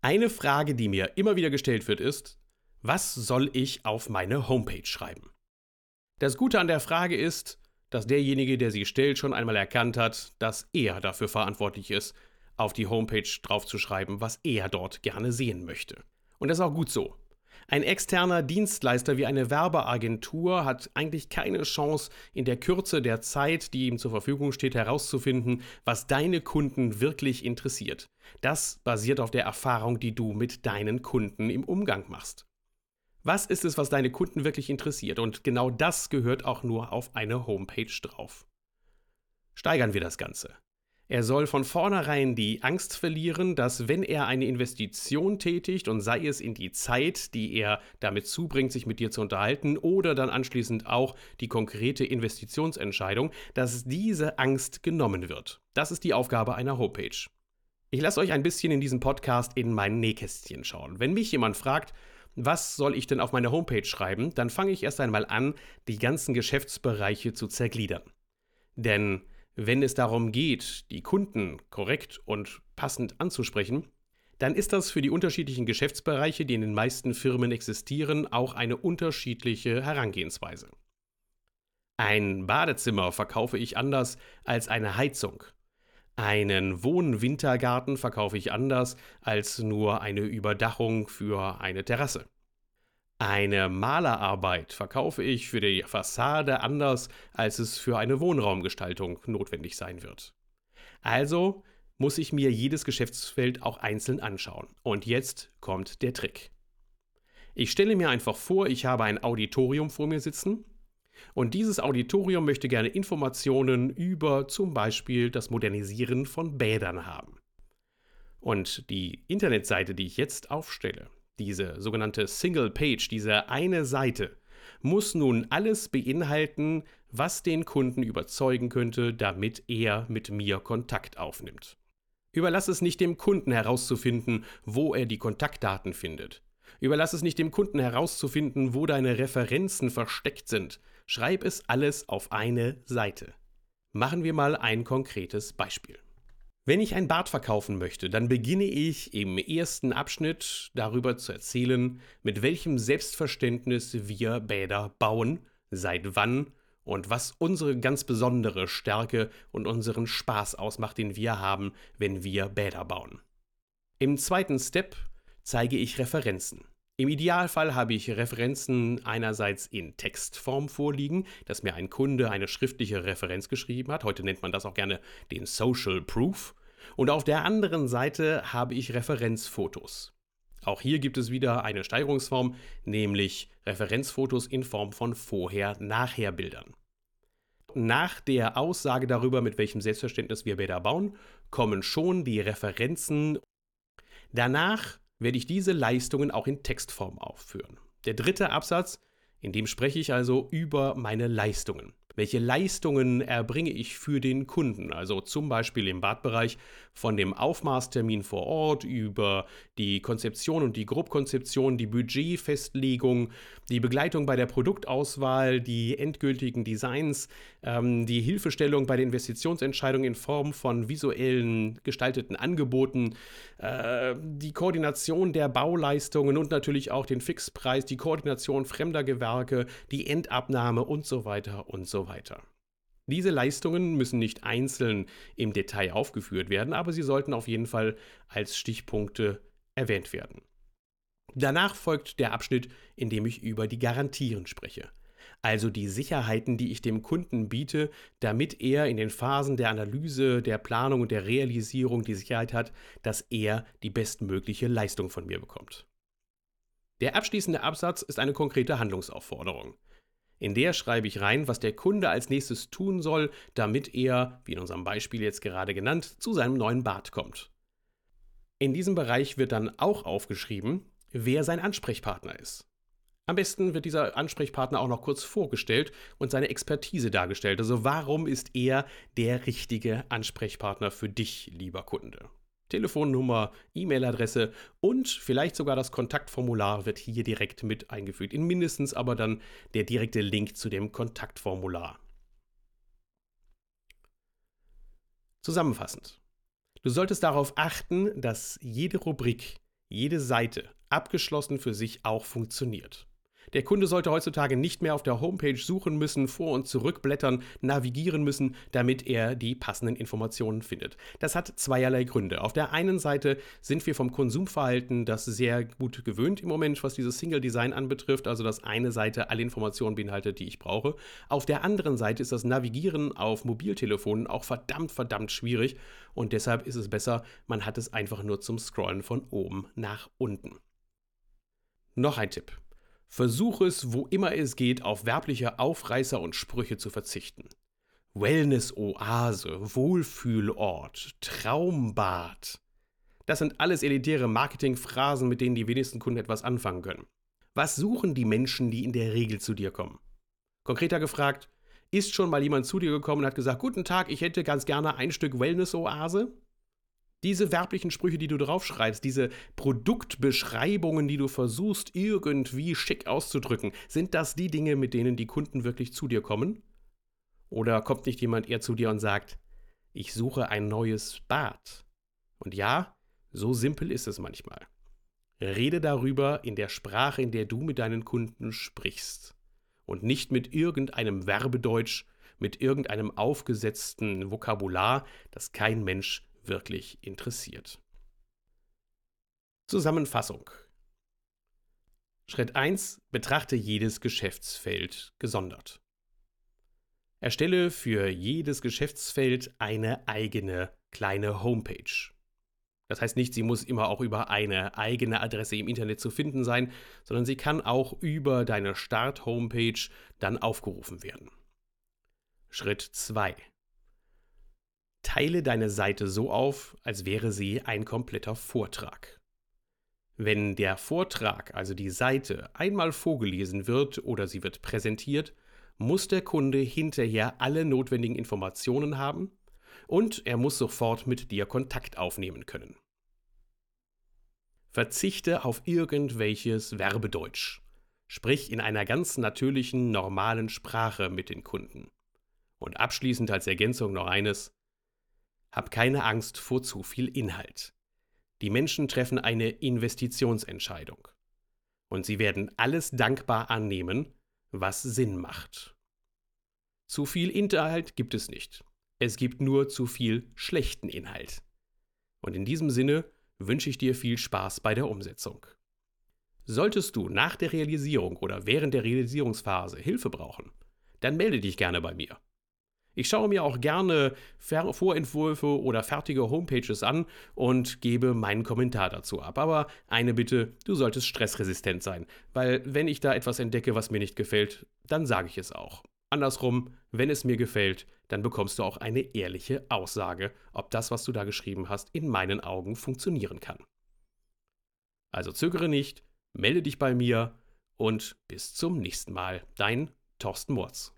Eine Frage, die mir immer wieder gestellt wird, ist, was soll ich auf meine Homepage schreiben? Das Gute an der Frage ist, dass derjenige, der sie stellt, schon einmal erkannt hat, dass er dafür verantwortlich ist, auf die Homepage draufzuschreiben, was er dort gerne sehen möchte. Und das ist auch gut so. Ein externer Dienstleister wie eine Werbeagentur hat eigentlich keine Chance, in der Kürze der Zeit, die ihm zur Verfügung steht, herauszufinden, was deine Kunden wirklich interessiert. Das basiert auf der Erfahrung, die du mit deinen Kunden im Umgang machst. Was ist es, was deine Kunden wirklich interessiert? Und genau das gehört auch nur auf eine Homepage drauf. Steigern wir das Ganze. Er soll von vornherein die Angst verlieren, dass wenn er eine Investition tätigt und sei es in die Zeit, die er damit zubringt, sich mit dir zu unterhalten, oder dann anschließend auch die konkrete Investitionsentscheidung, dass diese Angst genommen wird. Das ist die Aufgabe einer Homepage. Ich lasse euch ein bisschen in diesem Podcast in mein Nähkästchen schauen. Wenn mich jemand fragt, was soll ich denn auf meine Homepage schreiben, dann fange ich erst einmal an, die ganzen Geschäftsbereiche zu zergliedern. Denn wenn es darum geht, die Kunden korrekt und passend anzusprechen, dann ist das für die unterschiedlichen Geschäftsbereiche, die in den meisten Firmen existieren, auch eine unterschiedliche Herangehensweise. Ein Badezimmer verkaufe ich anders als eine Heizung. Einen Wohnwintergarten verkaufe ich anders als nur eine Überdachung für eine Terrasse. Eine Malerarbeit verkaufe ich für die Fassade anders, als es für eine Wohnraumgestaltung notwendig sein wird. Also muss ich mir jedes Geschäftsfeld auch einzeln anschauen. Und jetzt kommt der Trick. Ich stelle mir einfach vor, ich habe ein Auditorium vor mir sitzen und dieses Auditorium möchte gerne Informationen über zum Beispiel das Modernisieren von Bädern haben. Und die Internetseite, die ich jetzt aufstelle, diese sogenannte Single Page, diese eine Seite, muss nun alles beinhalten, was den Kunden überzeugen könnte, damit er mit mir Kontakt aufnimmt. Überlass es nicht dem Kunden herauszufinden, wo er die Kontaktdaten findet. Überlass es nicht dem Kunden herauszufinden, wo deine Referenzen versteckt sind. Schreib es alles auf eine Seite. Machen wir mal ein konkretes Beispiel. Wenn ich ein Bad verkaufen möchte, dann beginne ich im ersten Abschnitt darüber zu erzählen, mit welchem Selbstverständnis wir Bäder bauen, seit wann und was unsere ganz besondere Stärke und unseren Spaß ausmacht, den wir haben, wenn wir Bäder bauen. Im zweiten Step zeige ich Referenzen. Im Idealfall habe ich Referenzen einerseits in Textform vorliegen, dass mir ein Kunde eine schriftliche Referenz geschrieben hat. Heute nennt man das auch gerne den Social Proof. Und auf der anderen Seite habe ich Referenzfotos. Auch hier gibt es wieder eine Steigerungsform, nämlich Referenzfotos in Form von Vorher-Nachher-Bildern. Nach der Aussage darüber, mit welchem Selbstverständnis wir Bäder bauen, kommen schon die Referenzen. Danach werde ich diese Leistungen auch in Textform aufführen. Der dritte Absatz, in dem spreche ich also über meine Leistungen welche Leistungen erbringe ich für den Kunden. Also zum Beispiel im Badbereich von dem Aufmaßtermin vor Ort über die Konzeption und die Grobkonzeption, die Budgetfestlegung, die Begleitung bei der Produktauswahl, die endgültigen Designs, ähm, die Hilfestellung bei der Investitionsentscheidung in Form von visuellen gestalteten Angeboten, äh, die Koordination der Bauleistungen und natürlich auch den Fixpreis, die Koordination fremder Gewerke, die Endabnahme und so weiter und so weiter. Diese Leistungen müssen nicht einzeln im Detail aufgeführt werden, aber sie sollten auf jeden Fall als Stichpunkte erwähnt werden. Danach folgt der Abschnitt, in dem ich über die Garantien spreche. Also die Sicherheiten, die ich dem Kunden biete, damit er in den Phasen der Analyse, der Planung und der Realisierung die Sicherheit hat, dass er die bestmögliche Leistung von mir bekommt. Der abschließende Absatz ist eine konkrete Handlungsaufforderung. In der schreibe ich rein, was der Kunde als nächstes tun soll, damit er, wie in unserem Beispiel jetzt gerade genannt, zu seinem neuen Bad kommt. In diesem Bereich wird dann auch aufgeschrieben, wer sein Ansprechpartner ist. Am besten wird dieser Ansprechpartner auch noch kurz vorgestellt und seine Expertise dargestellt. Also warum ist er der richtige Ansprechpartner für dich, lieber Kunde? Telefonnummer, E-Mail-Adresse und vielleicht sogar das Kontaktformular wird hier direkt mit eingefügt. In mindestens aber dann der direkte Link zu dem Kontaktformular. Zusammenfassend. Du solltest darauf achten, dass jede Rubrik jede Seite abgeschlossen für sich auch funktioniert. Der Kunde sollte heutzutage nicht mehr auf der Homepage suchen müssen, vor und zurückblättern, navigieren müssen, damit er die passenden Informationen findet. Das hat zweierlei Gründe. Auf der einen Seite sind wir vom Konsumverhalten das sehr gut gewöhnt im Moment, was dieses Single Design anbetrifft, also dass eine Seite alle Informationen beinhaltet, die ich brauche. Auf der anderen Seite ist das Navigieren auf Mobiltelefonen auch verdammt, verdammt schwierig und deshalb ist es besser, man hat es einfach nur zum Scrollen von oben nach unten. Noch ein Tipp. Versuch es, wo immer es geht, auf werbliche Aufreißer und Sprüche zu verzichten. Wellness-Oase, Wohlfühlort, Traumbad. Das sind alles elitäre Marketingphrasen, mit denen die wenigsten Kunden etwas anfangen können. Was suchen die Menschen, die in der Regel zu dir kommen? Konkreter gefragt, ist schon mal jemand zu dir gekommen und hat gesagt, guten Tag, ich hätte ganz gerne ein Stück Wellness-Oase? Diese werblichen Sprüche, die du draufschreibst, diese Produktbeschreibungen, die du versuchst irgendwie schick auszudrücken, sind das die Dinge, mit denen die Kunden wirklich zu dir kommen? Oder kommt nicht jemand eher zu dir und sagt, ich suche ein neues Bad? Und ja, so simpel ist es manchmal. Rede darüber in der Sprache, in der du mit deinen Kunden sprichst. Und nicht mit irgendeinem Werbedeutsch, mit irgendeinem aufgesetzten Vokabular, das kein Mensch wirklich interessiert. Zusammenfassung. Schritt 1. Betrachte jedes Geschäftsfeld gesondert. Erstelle für jedes Geschäftsfeld eine eigene kleine Homepage. Das heißt nicht, sie muss immer auch über eine eigene Adresse im Internet zu finden sein, sondern sie kann auch über deine Start-Homepage dann aufgerufen werden. Schritt 2. Teile deine Seite so auf, als wäre sie ein kompletter Vortrag. Wenn der Vortrag, also die Seite, einmal vorgelesen wird oder sie wird präsentiert, muss der Kunde hinterher alle notwendigen Informationen haben und er muss sofort mit dir Kontakt aufnehmen können. Verzichte auf irgendwelches Werbedeutsch. Sprich in einer ganz natürlichen, normalen Sprache mit den Kunden. Und abschließend als Ergänzung noch eines, hab keine Angst vor zu viel Inhalt. Die Menschen treffen eine Investitionsentscheidung. Und sie werden alles dankbar annehmen, was Sinn macht. Zu viel Inhalt gibt es nicht. Es gibt nur zu viel schlechten Inhalt. Und in diesem Sinne wünsche ich dir viel Spaß bei der Umsetzung. Solltest du nach der Realisierung oder während der Realisierungsphase Hilfe brauchen, dann melde dich gerne bei mir. Ich schaue mir auch gerne Vorentwürfe oder fertige Homepages an und gebe meinen Kommentar dazu ab. Aber eine Bitte, du solltest stressresistent sein, weil wenn ich da etwas entdecke, was mir nicht gefällt, dann sage ich es auch. Andersrum, wenn es mir gefällt, dann bekommst du auch eine ehrliche Aussage, ob das, was du da geschrieben hast, in meinen Augen funktionieren kann. Also zögere nicht, melde dich bei mir und bis zum nächsten Mal. Dein Thorsten Morz.